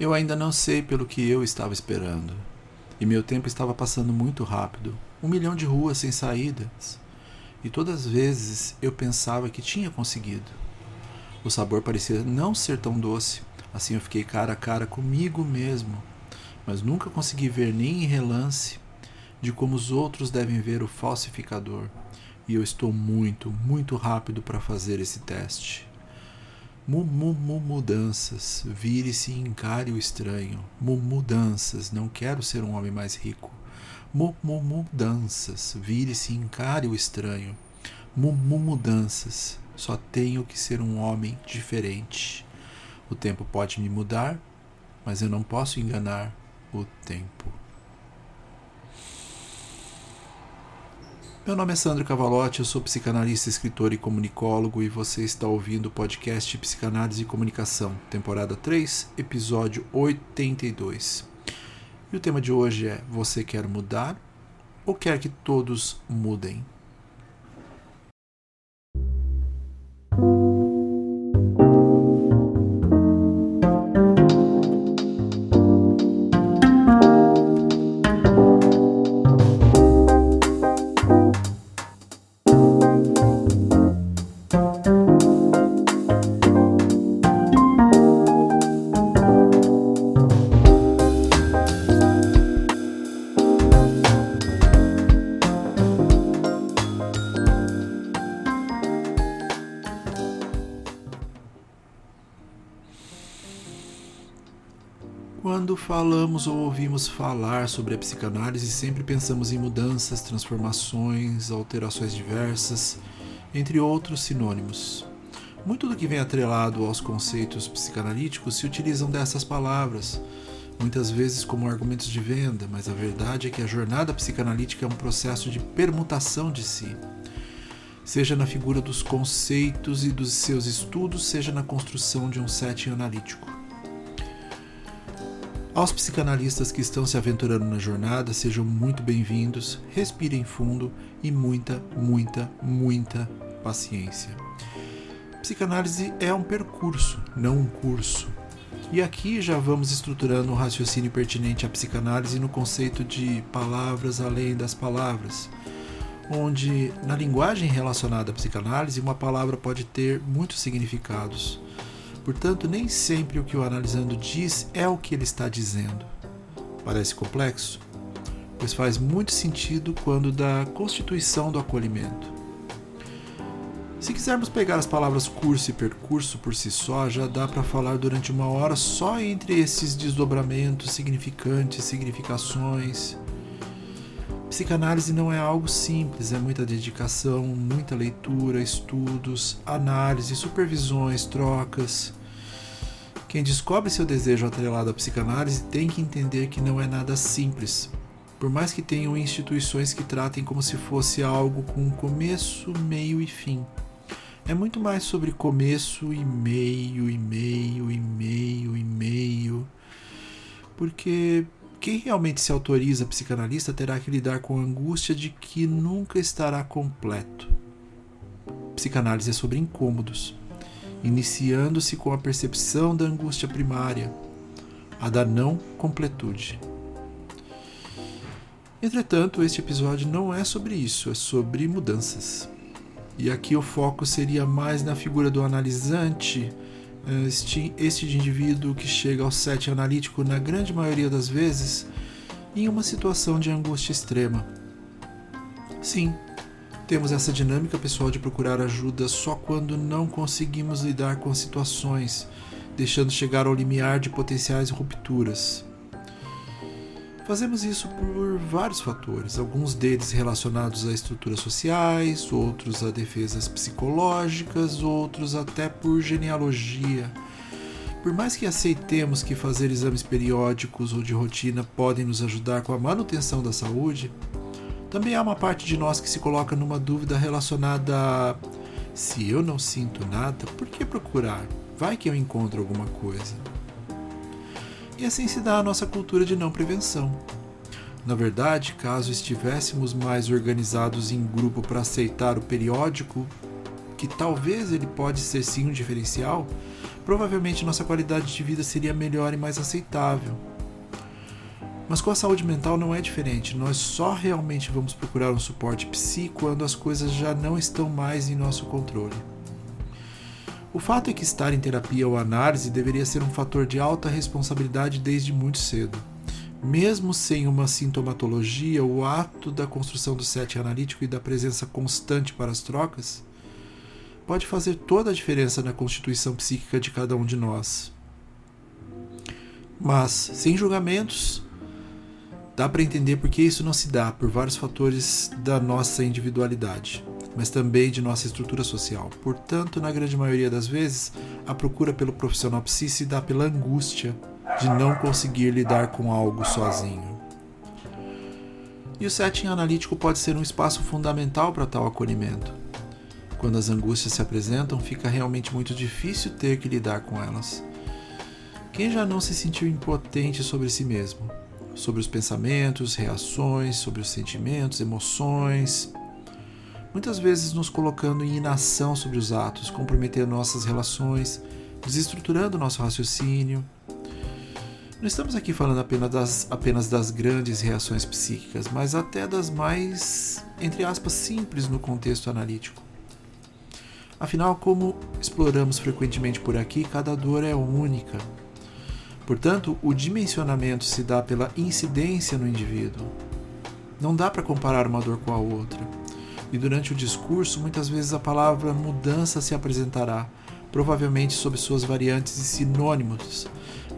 Eu ainda não sei pelo que eu estava esperando. E meu tempo estava passando muito rápido um milhão de ruas sem saídas. E todas as vezes eu pensava que tinha conseguido. O sabor parecia não ser tão doce, assim eu fiquei cara a cara comigo mesmo, mas nunca consegui ver nem em relance de como os outros devem ver o falsificador. E eu estou muito, muito rápido para fazer esse teste. Mudanças, vire-se e encare o estranho. Mudanças, não quero ser um homem mais rico. Mudanças, vire-se e encare o estranho. Mudanças, só tenho que ser um homem diferente. O tempo pode me mudar, mas eu não posso enganar o tempo. Meu nome é Sandro Cavalotti, eu sou psicanalista, escritor e comunicólogo e você está ouvindo o podcast Psicanálise e Comunicação, temporada 3, episódio 82. E o tema de hoje é: Você quer mudar ou quer que todos mudem? Quando falamos ou ouvimos falar sobre a psicanálise, sempre pensamos em mudanças, transformações, alterações diversas, entre outros sinônimos. Muito do que vem atrelado aos conceitos psicanalíticos se utilizam dessas palavras, muitas vezes como argumentos de venda, mas a verdade é que a jornada psicanalítica é um processo de permutação de si. Seja na figura dos conceitos e dos seus estudos, seja na construção de um setting analítico. Aos psicanalistas que estão se aventurando na jornada, sejam muito bem-vindos, respirem fundo e muita, muita, muita paciência. Psicanálise é um percurso, não um curso. E aqui já vamos estruturando um raciocínio pertinente à psicanálise no conceito de palavras além das palavras, onde na linguagem relacionada à psicanálise uma palavra pode ter muitos significados Portanto, nem sempre o que o analisando diz é o que ele está dizendo. Parece complexo? Pois faz muito sentido quando da constituição do acolhimento. Se quisermos pegar as palavras curso e percurso por si só, já dá para falar durante uma hora só entre esses desdobramentos, significantes, significações. Psicanálise não é algo simples, é muita dedicação, muita leitura, estudos, análise, supervisões, trocas. Quem descobre seu desejo atrelado à psicanálise tem que entender que não é nada simples. Por mais que tenham instituições que tratem como se fosse algo com começo, meio e fim. É muito mais sobre começo e meio e meio e meio e meio. Porque quem realmente se autoriza psicanalista terá que lidar com a angústia de que nunca estará completo. Psicanálise é sobre incômodos, iniciando-se com a percepção da angústia primária, a da não completude. Entretanto, este episódio não é sobre isso, é sobre mudanças. E aqui o foco seria mais na figura do analisante este, este indivíduo que chega ao set analítico, na grande maioria das vezes, em uma situação de angústia extrema. Sim, temos essa dinâmica pessoal de procurar ajuda só quando não conseguimos lidar com situações, deixando chegar ao limiar de potenciais rupturas. Fazemos isso por vários fatores, alguns deles relacionados a estruturas sociais, outros a defesas psicológicas, outros até por genealogia. Por mais que aceitemos que fazer exames periódicos ou de rotina podem nos ajudar com a manutenção da saúde, também há uma parte de nós que se coloca numa dúvida relacionada a se eu não sinto nada, por que procurar? Vai que eu encontro alguma coisa e assim se dá a nossa cultura de não prevenção. Na verdade, caso estivéssemos mais organizados em grupo para aceitar o periódico, que talvez ele pode ser sim um diferencial, provavelmente nossa qualidade de vida seria melhor e mais aceitável. Mas com a saúde mental não é diferente. Nós só realmente vamos procurar um suporte psi quando as coisas já não estão mais em nosso controle. O fato é que estar em terapia ou análise deveria ser um fator de alta responsabilidade desde muito cedo. Mesmo sem uma sintomatologia, o ato da construção do set analítico e da presença constante para as trocas pode fazer toda a diferença na constituição psíquica de cada um de nós. Mas, sem julgamentos, dá para entender por que isso não se dá por vários fatores da nossa individualidade mas também de nossa estrutura social. Portanto, na grande maioria das vezes, a procura pelo profissional psi se dá pela angústia de não conseguir lidar com algo sozinho. E o setting analítico pode ser um espaço fundamental para tal acolhimento. Quando as angústias se apresentam, fica realmente muito difícil ter que lidar com elas. Quem já não se sentiu impotente sobre si mesmo? Sobre os pensamentos, reações, sobre os sentimentos, emoções, muitas vezes nos colocando em inação sobre os atos, comprometendo nossas relações, desestruturando nosso raciocínio. Não estamos aqui falando apenas das, apenas das grandes reações psíquicas, mas até das mais, entre aspas, simples no contexto analítico. Afinal, como exploramos frequentemente por aqui, cada dor é única. Portanto, o dimensionamento se dá pela incidência no indivíduo. Não dá para comparar uma dor com a outra e durante o discurso muitas vezes a palavra mudança se apresentará, provavelmente sob suas variantes e sinônimos,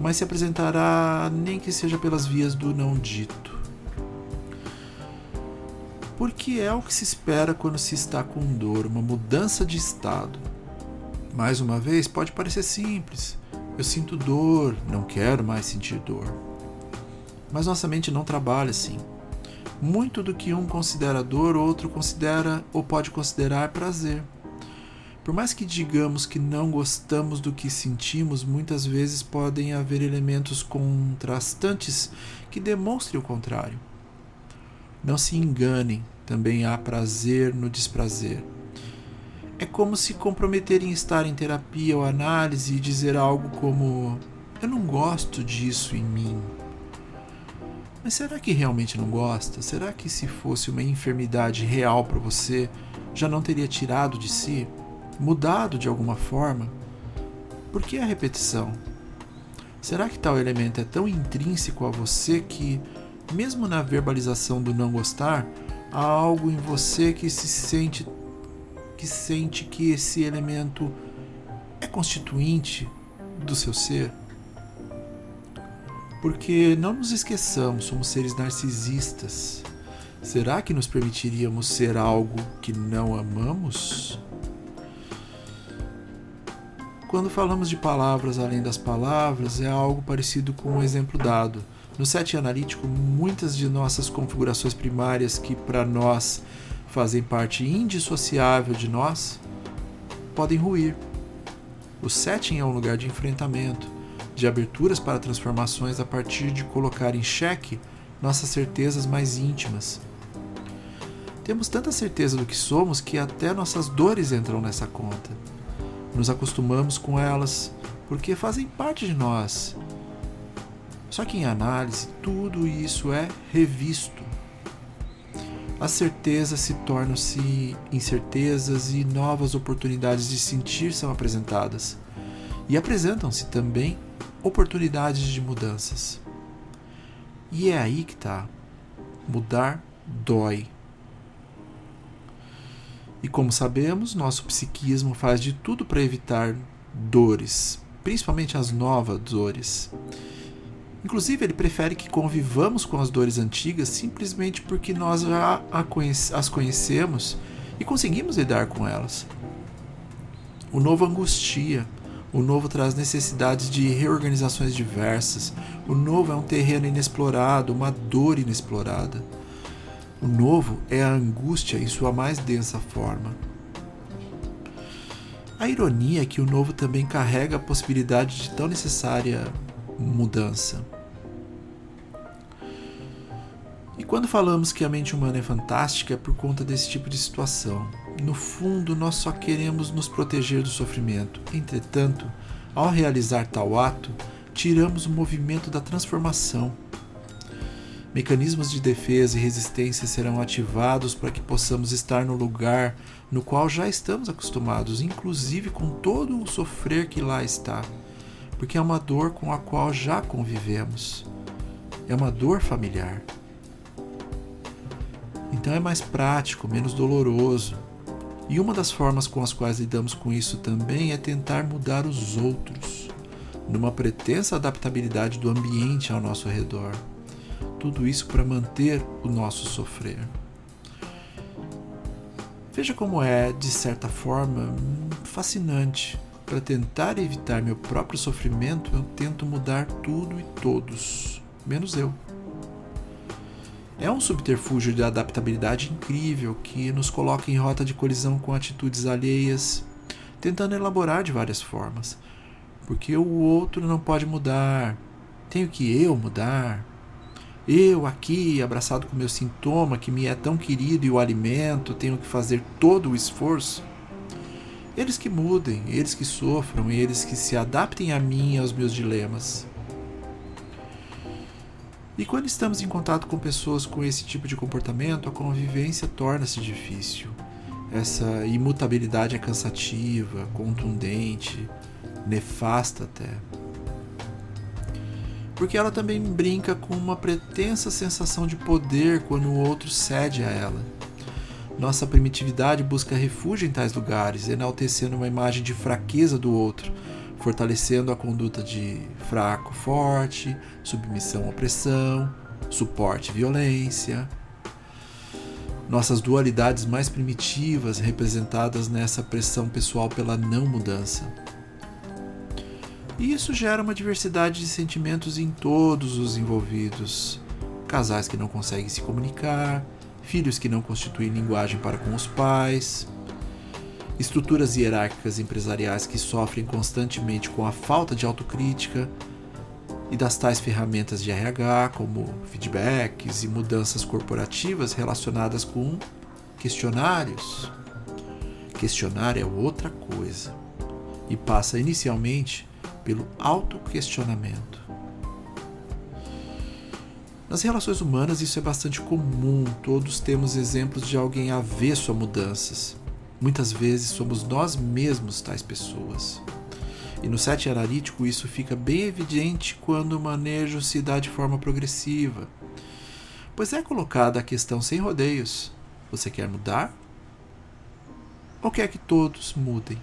mas se apresentará nem que seja pelas vias do não dito. Porque é o que se espera quando se está com dor, uma mudança de estado. Mais uma vez, pode parecer simples. Eu sinto dor, não quero mais sentir dor. Mas nossa mente não trabalha assim. Muito do que um considera dor, outro considera ou pode considerar prazer. Por mais que digamos que não gostamos do que sentimos, muitas vezes podem haver elementos contrastantes que demonstrem o contrário. Não se enganem, também há prazer no desprazer. É como se comprometer em estar em terapia ou análise e dizer algo como: Eu não gosto disso em mim. Mas será que realmente não gosta? Será que se fosse uma enfermidade real para você, já não teria tirado de si? Mudado de alguma forma? Por que a repetição? Será que tal elemento é tão intrínseco a você que, mesmo na verbalização do não gostar, há algo em você que se sente que sente que esse elemento é constituinte do seu ser? Porque não nos esqueçamos, somos seres narcisistas. Será que nos permitiríamos ser algo que não amamos? Quando falamos de palavras além das palavras, é algo parecido com um exemplo dado. No set analítico, muitas de nossas configurações primárias que para nós fazem parte indissociável de nós podem ruir. O setting é um lugar de enfrentamento de aberturas para transformações a partir de colocar em xeque nossas certezas mais íntimas. Temos tanta certeza do que somos que até nossas dores entram nessa conta. Nos acostumamos com elas porque fazem parte de nós. Só que em análise, tudo isso é revisto. As certezas se tornam-se incertezas e novas oportunidades de sentir são apresentadas. E apresentam-se também oportunidades de mudanças. E é aí que está. Mudar dói. E como sabemos, nosso psiquismo faz de tudo para evitar dores, principalmente as novas dores. Inclusive, ele prefere que convivamos com as dores antigas simplesmente porque nós já as conhecemos e conseguimos lidar com elas. O novo angustia, o novo traz necessidades de reorganizações diversas. O novo é um terreno inexplorado, uma dor inexplorada. O novo é a angústia em sua mais densa forma. A ironia é que o novo também carrega a possibilidade de tão necessária mudança. E quando falamos que a mente humana é fantástica é por conta desse tipo de situação. No fundo, nós só queremos nos proteger do sofrimento. Entretanto, Ao realizar tal ato, tiramos o movimento da transformação. Mecanismos de defesa e resistência serão ativados para que possamos estar no lugar no qual já estamos acostumados, inclusive com todo o sofrer que lá está, porque é uma dor com a qual já convivemos. É uma dor familiar. Então é mais prático, menos doloroso. E uma das formas com as quais lidamos com isso também é tentar mudar os outros, numa pretensa adaptabilidade do ambiente ao nosso redor. Tudo isso para manter o nosso sofrer. Veja como é, de certa forma, fascinante. Para tentar evitar meu próprio sofrimento, eu tento mudar tudo e todos, menos eu. É um subterfúgio de adaptabilidade incrível que nos coloca em rota de colisão com atitudes alheias, tentando elaborar de várias formas. Porque o outro não pode mudar, tenho que eu mudar. Eu aqui, abraçado com meu sintoma que me é tão querido e o alimento, tenho que fazer todo o esforço. Eles que mudem, eles que sofram, eles que se adaptem a mim e aos meus dilemas. E quando estamos em contato com pessoas com esse tipo de comportamento, a convivência torna-se difícil. Essa imutabilidade é cansativa, contundente, nefasta até porque ela também brinca com uma pretensa sensação de poder quando o outro cede a ela. Nossa primitividade busca refúgio em tais lugares, enaltecendo uma imagem de fraqueza do outro, fortalecendo a conduta de fraco forte, submissão opressão, suporte violência. Nossas dualidades mais primitivas representadas nessa pressão pessoal pela não mudança. E isso gera uma diversidade de sentimentos em todos os envolvidos. Casais que não conseguem se comunicar, filhos que não constituem linguagem para com os pais, estruturas hierárquicas empresariais que sofrem constantemente com a falta de autocrítica e das tais ferramentas de RH, como feedbacks e mudanças corporativas relacionadas com questionários. Questionário é outra coisa e passa inicialmente pelo autoquestionamento. Nas relações humanas isso é bastante comum, todos temos exemplos de alguém avesso a mudanças. Muitas vezes somos nós mesmos tais pessoas. E no set analítico isso fica bem evidente quando o manejo se dá de forma progressiva, pois é colocada a questão sem rodeios: você quer mudar? Ou quer que todos mudem?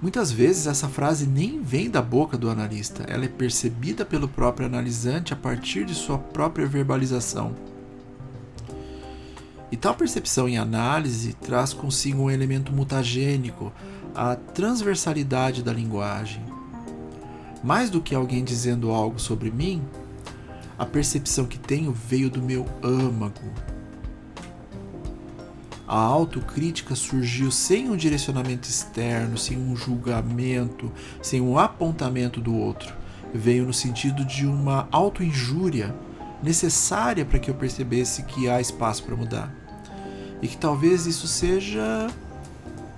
Muitas vezes essa frase nem vem da boca do analista, ela é percebida pelo próprio analisante a partir de sua própria verbalização. E tal percepção em análise traz consigo um elemento mutagênico, a transversalidade da linguagem. Mais do que alguém dizendo algo sobre mim, a percepção que tenho veio do meu âmago, a autocrítica surgiu sem um direcionamento externo, sem um julgamento, sem um apontamento do outro. Veio no sentido de uma autoinjúria necessária para que eu percebesse que há espaço para mudar. E que talvez isso seja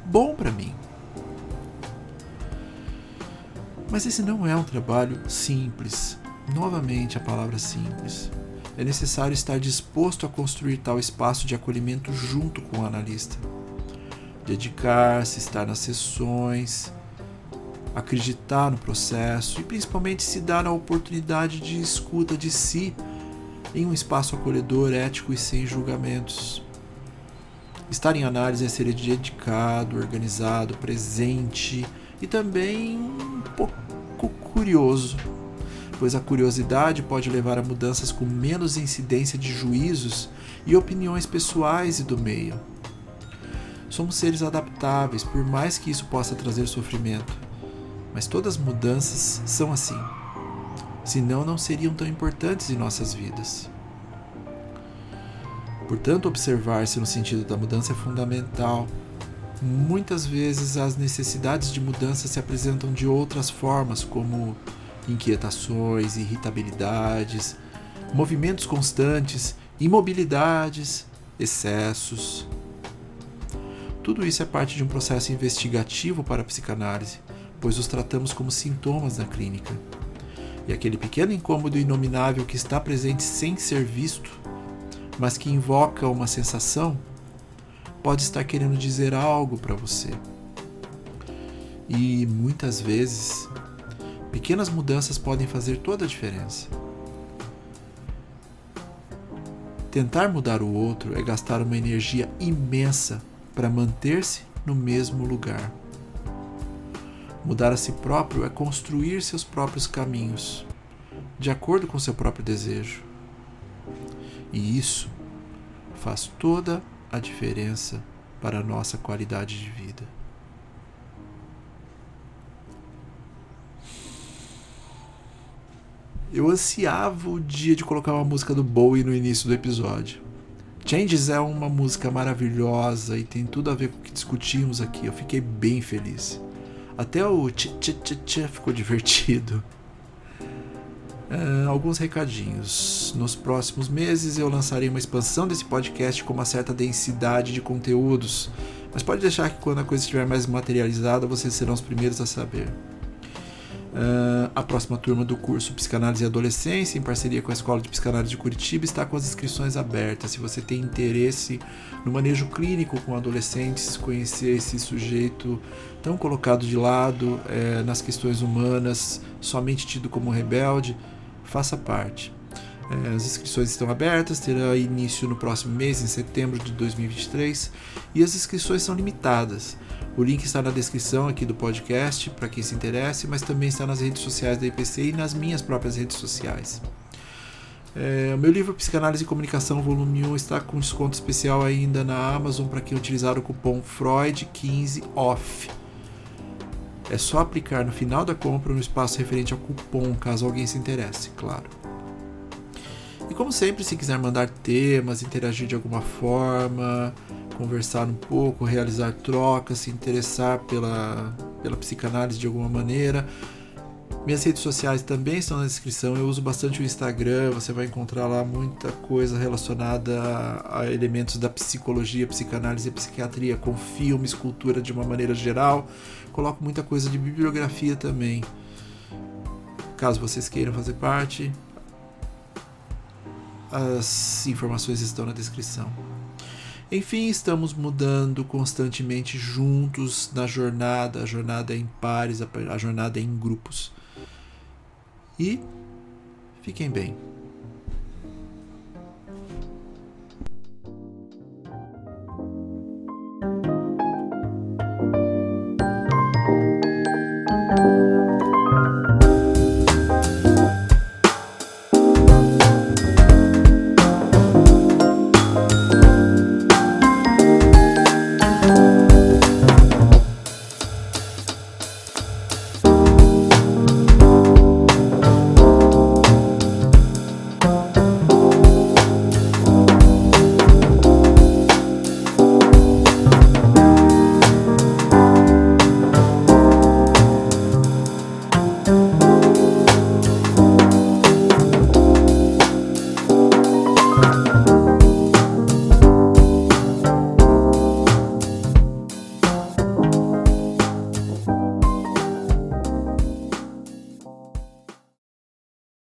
bom para mim. Mas esse não é um trabalho simples. Novamente a palavra simples é necessário estar disposto a construir tal espaço de acolhimento junto com o analista. Dedicar-se, estar nas sessões, acreditar no processo e principalmente se dar a oportunidade de escuta de si em um espaço acolhedor, ético e sem julgamentos. Estar em análise é ser dedicado, organizado, presente e também um pouco curioso pois a curiosidade pode levar a mudanças com menos incidência de juízos e opiniões pessoais e do meio. Somos seres adaptáveis, por mais que isso possa trazer sofrimento, mas todas as mudanças são assim. Senão, não seriam tão importantes em nossas vidas. Portanto, observar-se no sentido da mudança é fundamental. Muitas vezes as necessidades de mudança se apresentam de outras formas, como inquietações, irritabilidades, movimentos constantes, imobilidades, excessos. Tudo isso é parte de um processo investigativo para a psicanálise, pois os tratamos como sintomas na clínica. E aquele pequeno incômodo inominável que está presente sem ser visto, mas que invoca uma sensação, pode estar querendo dizer algo para você. E muitas vezes, pequenas mudanças podem fazer toda a diferença. Tentar mudar o outro é gastar uma energia imensa para manter-se no mesmo lugar. Mudar a si próprio é construir seus próprios caminhos, de acordo com seu próprio desejo. E isso faz toda a diferença para a nossa qualidade de vida. Eu ansiava o dia de colocar uma música do Bowie no início do episódio. Changes é uma música maravilhosa e tem tudo a ver com o que discutimos aqui. Eu fiquei bem feliz. Até o tch tch tch, tch ficou divertido. Uh, alguns recadinhos. Nos próximos meses eu lançarei uma expansão desse podcast com uma certa densidade de conteúdos. Mas pode deixar que quando a coisa estiver mais materializada, vocês serão os primeiros a saber. Uh, a próxima turma do curso Psicanálise e Adolescência, em parceria com a Escola de Psicanálise de Curitiba, está com as inscrições abertas. Se você tem interesse no manejo clínico com adolescentes, conhecer esse sujeito tão colocado de lado é, nas questões humanas, somente tido como rebelde, faça parte. É, as inscrições estão abertas, terá início no próximo mês, em setembro de 2023, e as inscrições são limitadas. O link está na descrição aqui do podcast para quem se interesse, mas também está nas redes sociais da IPC e nas minhas próprias redes sociais. É, o meu livro Psicanálise e Comunicação, volume 1, está com desconto especial ainda na Amazon para quem utilizar o cupom FREUD15OFF. É só aplicar no final da compra no espaço referente ao cupom, caso alguém se interesse, claro. E como sempre, se quiser mandar temas, interagir de alguma forma, conversar um pouco, realizar trocas, se interessar pela, pela psicanálise de alguma maneira, minhas redes sociais também estão na descrição. Eu uso bastante o Instagram, você vai encontrar lá muita coisa relacionada a, a, elementos da psicologia, psicanálise e psiquiatria, com filmes, cultura de uma maneira geral. Coloco muita coisa de bibliografia também. Caso vocês queiram fazer parte, as informações estão na descrição. Enfim, estamos mudando constantemente juntos na jornada. A jornada é em pares, a jornada é em grupos. E fiquem bem.